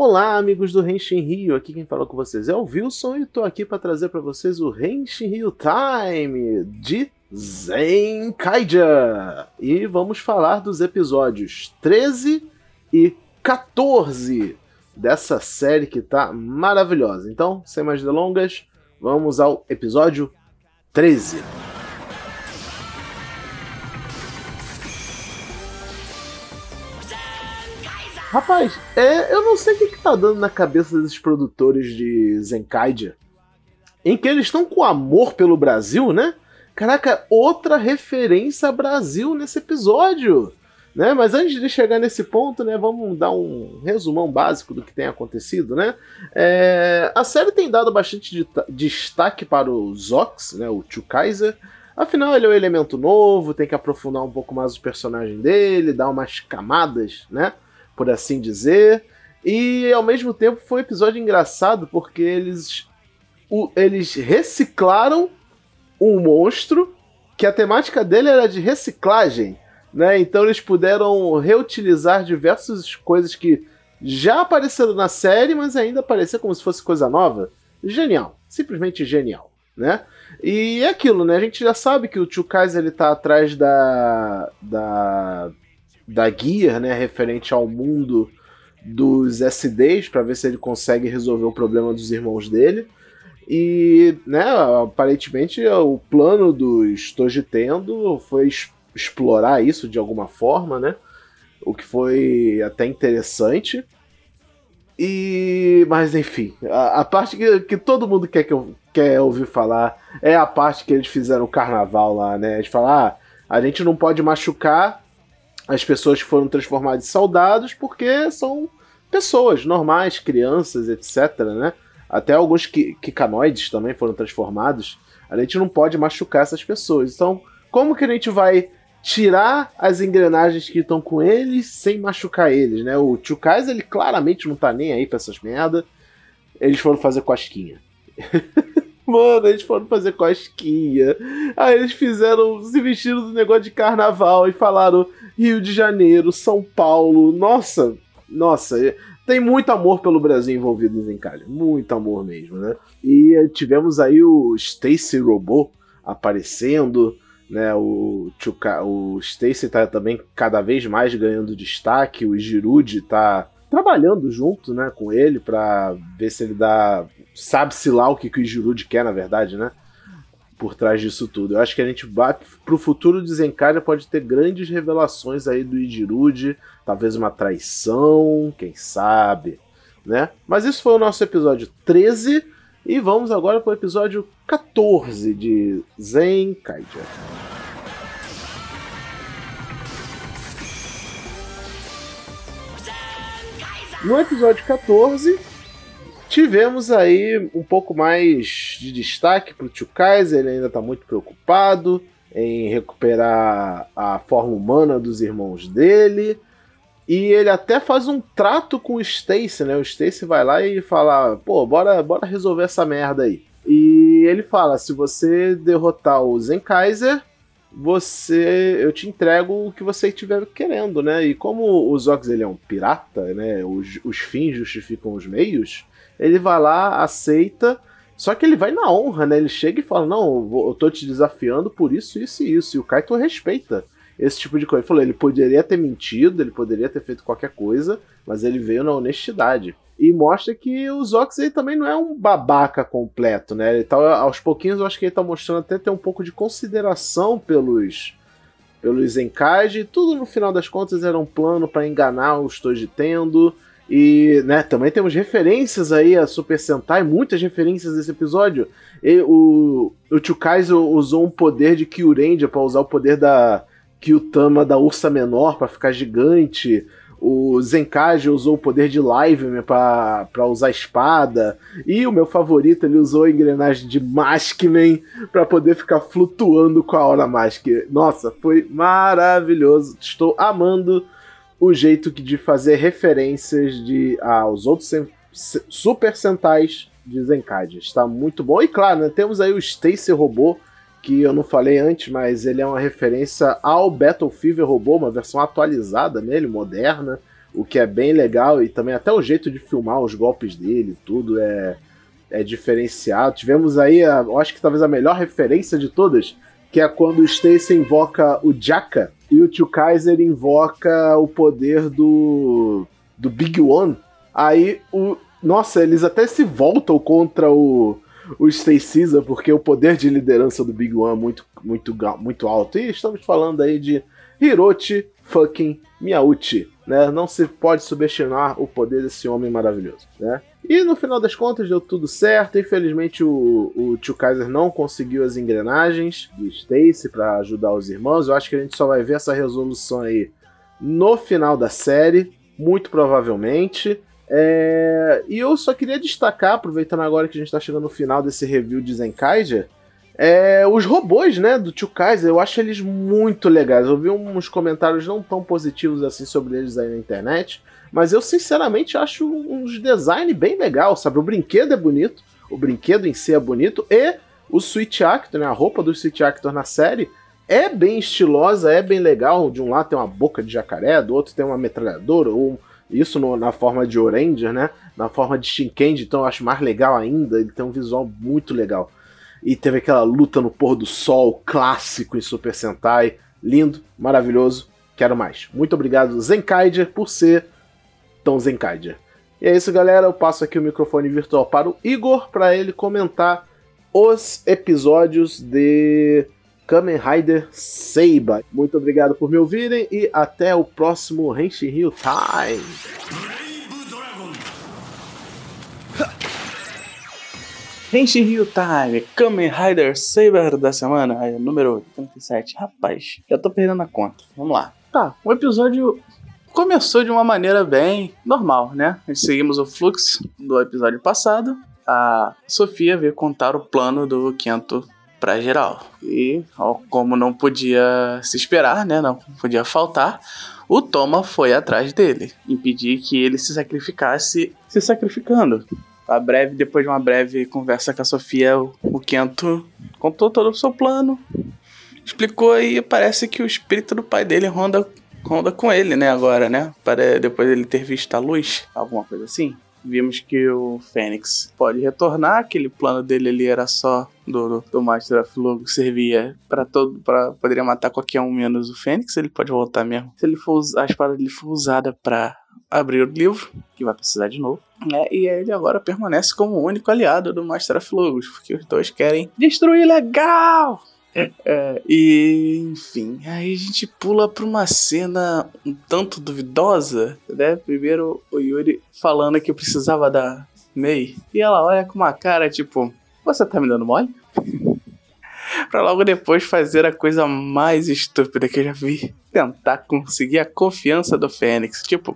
Olá, amigos do Henshin Rio. Aqui quem fala com vocês é o Wilson e estou aqui para trazer para vocês o Henshin Rio Time de Zenkaija. E vamos falar dos episódios 13 e 14 dessa série que tá maravilhosa. Então, sem mais delongas, vamos ao episódio 13. Rapaz, é, eu não sei o que, que tá dando na cabeça desses produtores de Zenkaidia. Em que eles estão com amor pelo Brasil, né? Caraca, outra referência a Brasil nesse episódio. Né? Mas antes de chegar nesse ponto, né, vamos dar um resumão básico do que tem acontecido. Né? É, a série tem dado bastante de, destaque para o Zox, né, o Tio Kaiser. Afinal, ele é um elemento novo, tem que aprofundar um pouco mais o personagem dele, dar umas camadas, né? Por assim dizer. E ao mesmo tempo foi um episódio engraçado porque eles, o, eles reciclaram um monstro que a temática dele era de reciclagem. Né? Então eles puderam reutilizar diversas coisas que já apareceram na série, mas ainda aparecer como se fosse coisa nova. Genial, simplesmente genial, né? E é aquilo, né? A gente já sabe que o Kaiser ele tá atrás da da da guia, né, referente ao mundo dos SDs para ver se ele consegue resolver o problema dos irmãos dele. E, né, aparentemente o plano dos Tojitendo foi explorar isso de alguma forma, né? O que foi até interessante. E. Mas enfim, a, a parte que, que, todo mundo quer, que eu, quer ouvir falar é a parte que eles fizeram o carnaval lá, né? Eles falam, ah, a gente não pode machucar as pessoas foram transformadas em soldados porque são pessoas normais, crianças, etc, né? Até alguns quicanoides também foram transformados. A gente não pode machucar essas pessoas. Então, como que a gente vai tirar as engrenagens que estão com eles sem machucar eles, né? O Tio ele claramente não tá nem aí pra essas merda. Eles foram fazer cosquinha. Mano, eles foram fazer cosquinha. Aí eles fizeram, se vestiram do negócio de carnaval e falaram Rio de Janeiro, São Paulo. Nossa, nossa, tem muito amor pelo Brasil envolvido em Zencalha. Muito amor mesmo, né? E tivemos aí o Stacy Robô aparecendo, né? O, Chuka, o Stacy tá também cada vez mais ganhando destaque. O Girude tá trabalhando junto, né, com ele para ver se ele dá, sabe-se lá o que, que o Girude quer, na verdade, né? Por trás disso tudo. Eu acho que a gente vai pro futuro de Zenkaria pode ter grandes revelações aí do Ijirude, talvez uma traição, quem sabe, né? Mas isso foi o nosso episódio 13 e vamos agora para o episódio 14 de Zenkaija. No episódio 14, tivemos aí um pouco mais de destaque para o Tio Kaiser, ele ainda está muito preocupado em recuperar a forma humana dos irmãos dele. E ele até faz um trato com o Stacy, né? O Stacy vai lá e fala: pô, bora, bora resolver essa merda aí. E ele fala: se você derrotar o Zen Kaiser, você eu te entrego o que você estiver querendo, né? E como o Zox ele é um pirata, né? Os, os fins justificam os meios. Ele vai lá, aceita, só que ele vai na honra, né? Ele chega e fala: Não, eu tô te desafiando por isso, isso e isso. E o Kaito respeita esse tipo de coisa. Ele falou: ele poderia ter mentido, ele poderia ter feito qualquer coisa, mas ele veio na honestidade e mostra que o Zox ele também não é um babaca completo, né? Ele tá, aos pouquinhos eu acho que ele tá mostrando até ter um pouco de consideração pelos pelos Zenkage, tudo no final das contas era um plano para enganar os Tojitendo. E, né, também temos referências aí a Super Sentai, muitas referências nesse episódio. E, o, o Chukaizo usou um poder de Kyurendia para usar o poder da Kyutama da Ursa Menor para ficar gigante. O Zenkage usou o poder de Live para usar espada. E o meu favorito, ele usou a engrenagem de Maskman para poder ficar flutuando com a Hora Mask. Nossa, foi maravilhoso. Estou amando o jeito de fazer referências de aos outros Super Sentais de Zenkage. Está muito bom. E claro, né, temos aí o Stacy Robô, que eu não falei antes, mas ele é uma referência ao Battle Fever robô, uma versão atualizada nele, moderna. o que é bem legal, e também até o jeito de filmar os golpes dele, tudo é, é diferenciado. Tivemos aí, a, eu acho que talvez a melhor referência de todas, que é quando o Stacy invoca o Jaka e o Tio Kaiser invoca o poder do, do Big One. Aí, o, nossa, eles até se voltam contra o, o Caesar, porque o poder de liderança do Big One é muito, muito, muito alto. E estamos falando aí de Hiroshi fucking Miyauchi, né? Não se pode subestimar o poder desse homem maravilhoso, né? E no final das contas deu tudo certo. Infelizmente o, o tio Kaiser não conseguiu as engrenagens do Stacy para ajudar os irmãos. Eu acho que a gente só vai ver essa resolução aí no final da série, muito provavelmente. É... E eu só queria destacar, aproveitando agora que a gente está chegando no final desse review de Zenkaiger, é, os robôs, né, do Tio Kaiser, eu acho eles muito legais. Eu vi uns comentários não tão positivos assim sobre eles aí na internet, mas eu sinceramente acho uns design bem legal, sabe? O brinquedo é bonito, o brinquedo em si é bonito e o Switch Actor, né, a roupa do Switch Actor na série é bem estilosa, é bem legal. De um lado tem uma boca de jacaré, do outro tem uma metralhadora, ou isso no, na forma de Oranger, né? Na forma de Shinkendi, então eu acho mais legal ainda. Ele tem um visual muito legal. E teve aquela luta no pôr do sol clássico em Super Sentai. Lindo, maravilhoso. Quero mais. Muito obrigado, Zenkaiger, por ser tão Zenkaiger. E é isso, galera. Eu passo aqui o microfone virtual para o Igor para ele comentar os episódios de Kamen Rider Seiba. Muito obrigado por me ouvirem e até o próximo Henshin Hill Time. Henshin Ryu Time, Kamen Rider Saber da semana, é, número 37. Rapaz, já tô perdendo a conta. Vamos lá. Tá, o episódio começou de uma maneira bem normal, né? Seguimos o fluxo do episódio passado. A Sofia veio contar o plano do Kento pra geral. E, como não podia se esperar, né? Não podia faltar, o Toma foi atrás dele, impedir que ele se sacrificasse se sacrificando a breve, depois de uma breve conversa com a Sofia, o, o Kento contou todo o seu plano, explicou e parece que o espírito do pai dele ronda, ronda com ele, né, agora, né? Para depois ele ter visto a luz, alguma coisa assim. Vimos que o Fênix pode retornar, aquele plano dele ali era só do, do, Master of Logo, servia para todo, para poderia matar qualquer um menos o Fênix, ele pode voltar mesmo. Se ele for a espada dele for usada para abrir o livro, que vai precisar de novo. Né? E ele agora permanece como o único aliado do Master of Logos, porque os dois querem destruir legal! É, e enfim, aí a gente pula pra uma cena um tanto duvidosa, né? Primeiro o Yuri falando que eu precisava da Mei, e ela olha com uma cara tipo: Você tá me dando mole? pra logo depois fazer a coisa mais estúpida que eu já vi: tentar conseguir a confiança do Fênix. Tipo,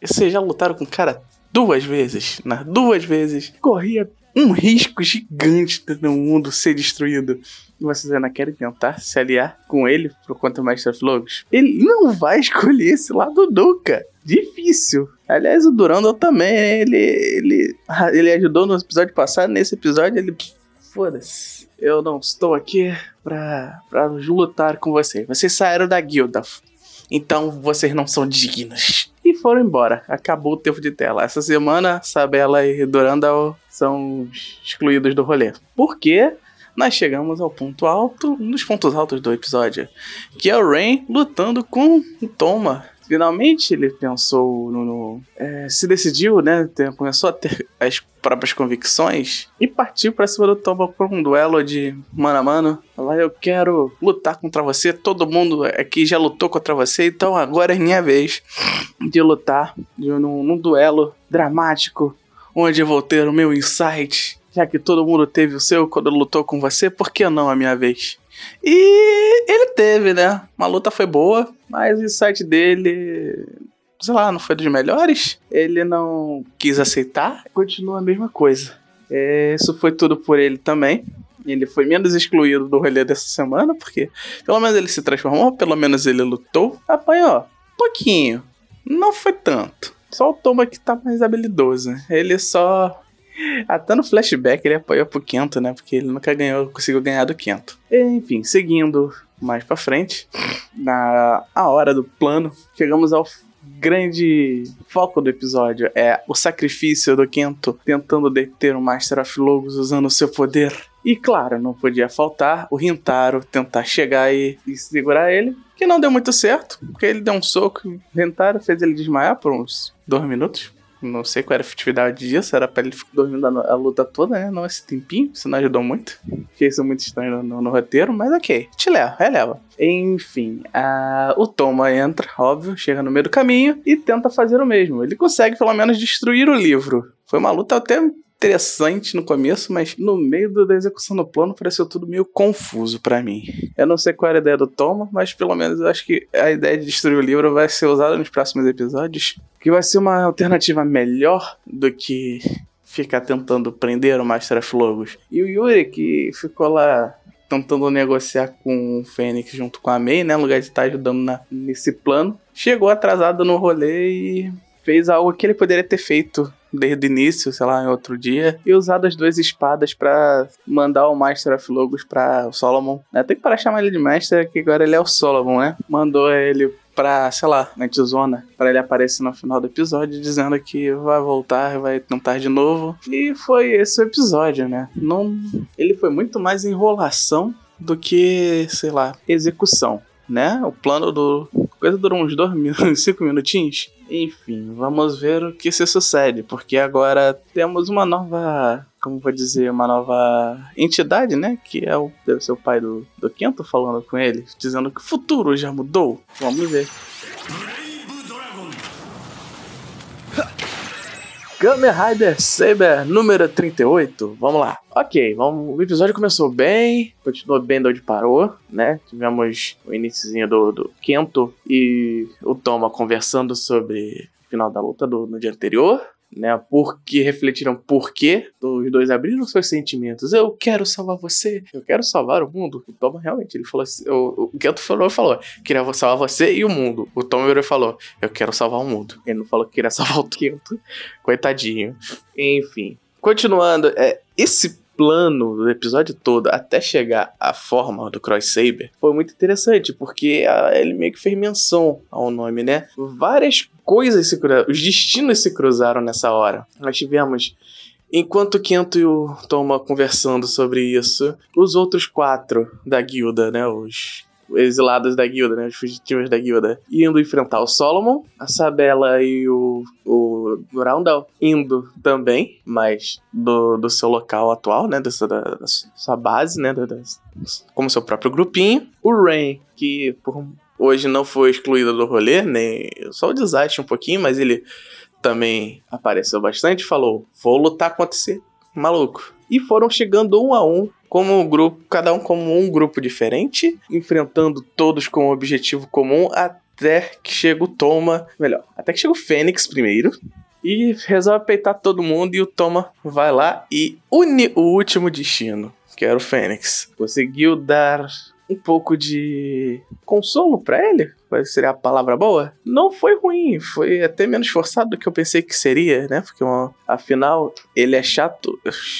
vocês já lutaram com o cara duas vezes, né? Duas vezes. Corria um risco gigante do mundo ser destruído. E vocês ainda querem tentar se aliar com ele por conta do Master of Logos? Ele não vai escolher esse lado nunca. Difícil. Aliás, o Durandal também, ele, ele, ele ajudou no episódio passado. Nesse episódio, ele. Foda-se. Eu não estou aqui pra, pra lutar com vocês. Vocês saíram da guilda. Então vocês não são dignos. E foram embora. Acabou o tempo de tela. Essa semana, Sabela e Durandal são excluídos do rolê. Por quê? Nós chegamos ao ponto alto, um dos pontos altos do episódio, que é o Rain lutando com o Toma finalmente ele pensou no. no é, se decidiu, né? Começou a ter as próprias convicções e partiu para cima do Tomba por um duelo de mano a mano. Falar, eu quero lutar contra você. Todo mundo aqui já lutou contra você, então agora é minha vez de lutar de, num, num duelo dramático, onde eu vou ter o meu insight. Já que todo mundo teve o seu quando lutou com você, por que não a minha vez? E ele teve, né? Uma luta foi boa, mas o insight dele, sei lá, não foi dos melhores. Ele não quis aceitar, continua a mesma coisa. É, isso foi tudo por ele também. Ele foi menos excluído do rolê dessa semana, porque pelo menos ele se transformou, pelo menos ele lutou. Apanhou, pouquinho, não foi tanto. Só o Toma que tá mais habilidoso. Ele só até no flashback ele apoiou pro Kento, né? Porque ele nunca ganhou, conseguiu ganhar do Kento. Enfim, seguindo mais pra frente, na a hora do plano, chegamos ao grande foco do episódio é o sacrifício do Kento tentando deter o Master of Logos usando o seu poder. E claro, não podia faltar o Rintaro tentar chegar e, e segurar ele, que não deu muito certo, porque ele deu um soco e o Rintaro fez ele desmaiar por uns dois minutos. Não sei qual era a efetividade disso, era pra ele ficar dormindo a, luta toda, né? Não esse tempinho, isso não ajudou muito. Fiquei isso muito estranho no, no, roteiro, mas ok, te leva, releva. Enfim, a, o Toma entra, óbvio, chega no meio do caminho e tenta fazer o mesmo. Ele consegue pelo menos destruir o livro. Foi uma luta até interessante no começo, mas no meio da execução do plano pareceu tudo meio confuso para mim. Eu não sei qual era a ideia do Toma, mas pelo menos eu acho que a ideia de destruir o livro vai ser usada nos próximos episódios, que vai ser uma alternativa melhor do que ficar tentando prender o Master of Logos. E o Yuri, que ficou lá tentando negociar com o Fênix junto com a Mei, né, no lugar de estar ajudando na, nesse plano, chegou atrasado no rolê e fez algo que ele poderia ter feito desde o início, sei lá, em outro dia, e usado as duas espadas para mandar o Master of Logos pra Solomon. Né? Tem que parar de chamar ele de Master, que agora ele é o Solomon, né? Mandou ele pra, sei lá, na Tizona, para ele aparecer no final do episódio dizendo que vai voltar, vai tentar de novo. E foi esse o episódio, né? Não, ele foi muito mais enrolação do que, sei lá, execução, né? O plano do coisa durou uns dois minutos, cinco minutinhos. Enfim, vamos ver o que se sucede, porque agora temos uma nova, como vou dizer, uma nova entidade, né? Que é o, deve ser o pai do, do Kento falando com ele, dizendo que o futuro já mudou. Vamos ver. Kamen Rider Saber número 38. Vamos lá. Ok, vamos. o episódio começou bem, continuou bem de onde parou, né? Tivemos o iníciozinho do, do Kento e o Toma conversando sobre o final da luta do, no dia anterior né? Porque refletiram por que os dois abriram seus sentimentos. Eu quero salvar você, eu quero salvar o mundo. O Tom realmente, ele falou assim, o, o Kento falou, falou, queria salvar você e o mundo. O Tom virou falou, eu quero salvar o mundo. Ele não falou que queria salvar o Kento. Coitadinho. Enfim. Continuando, é, esse plano do episódio todo até chegar à forma do Cross Saber foi muito interessante, porque ele meio que fez menção ao nome, né? Várias coisas se cruzaram, os destinos se cruzaram nessa hora. Nós tivemos Enquanto Kento e o Toma conversando sobre isso, os outros quatro da guilda, né, os exilados da guilda, né? Os fugitivos da guilda. Indo enfrentar o Solomon, a Sabela e o, o Groundal indo também, mas do, do seu local atual, né? Dessa, da, da sua base, né? Da, da, como seu próprio grupinho. O Rain, que por, hoje não foi excluído do rolê, nem só o desastre um pouquinho, mas ele também apareceu bastante falou: vou lutar contra esse maluco. E foram chegando um a um como um grupo, cada um como um grupo diferente, enfrentando todos com um objetivo comum até que chega o Toma, melhor, até que chega o Fênix primeiro. E resolve peitar todo mundo e o Toma vai lá e une o último destino, que era o Fênix. Conseguiu dar um pouco de consolo para ele, qual seria a palavra boa? Não foi ruim, foi até menos forçado do que eu pensei que seria, né? Porque afinal ele é chato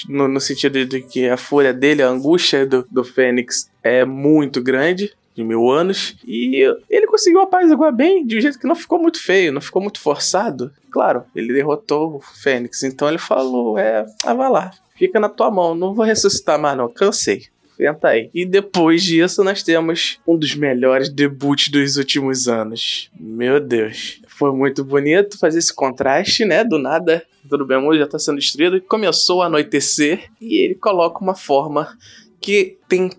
no, no sentido de que a fúria dele, a angústia do, do Fênix é muito grande de mil anos. E ele conseguiu apaziguar bem, de um jeito que não ficou muito feio, não ficou muito forçado. Claro, ele derrotou o Fênix, então ele falou: é, ah, vai lá, fica na tua mão, não vou ressuscitar mais, não, cansei. Senta aí. E depois disso, nós temos um dos melhores debuts dos últimos anos. Meu Deus. Foi muito bonito fazer esse contraste, né? Do nada, tudo bem, já tá sendo destruído. Começou a anoitecer e ele coloca uma forma que tem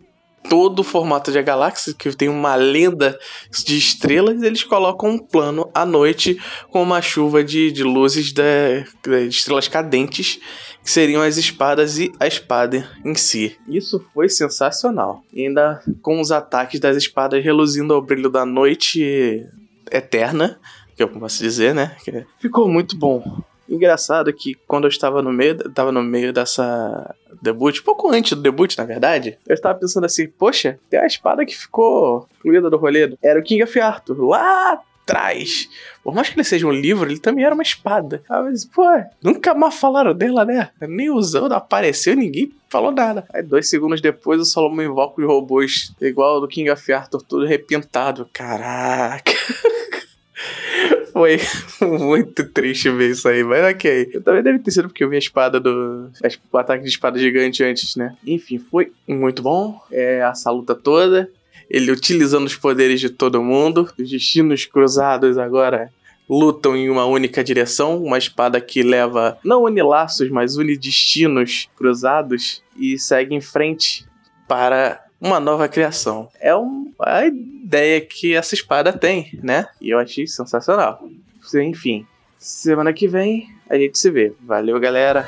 todo o formato de galáxia, que tem uma lenda de estrelas, eles colocam um plano à noite com uma chuva de, de luzes de, de estrelas cadentes que seriam as espadas e a espada em si. Isso foi sensacional. E ainda com os ataques das espadas reluzindo ao brilho da noite eterna, que eu posso dizer, né? Ficou muito bom. Engraçado que quando eu estava no meio, estava no meio dessa debut, pouco antes do debut, na verdade, eu estava pensando assim, poxa, tem a espada que ficou fluida do rolê. Era o King of Arthur, lá atrás. Por mais que ele seja um livro, ele também era uma espada. Ah, mas, pô, nunca mais falaram dela, né? Nem usando, apareceu, ninguém falou nada. Aí, dois segundos depois, o Solomon invoca os robôs, igual do King of Arthur, tudo repintado. Caraca. Foi muito triste ver isso aí, mas ok. Eu também deve ter sido porque eu vi a espada do. O ataque de espada gigante antes, né? Enfim, foi muito bom. É, essa luta toda. Ele utilizando os poderes de todo mundo. Os destinos cruzados agora lutam em uma única direção, uma espada que leva não une laços, mas une destinos cruzados e segue em frente para uma nova criação. É um, a ideia que essa espada tem, né? E eu achei sensacional. Enfim, semana que vem a gente se vê. Valeu, galera!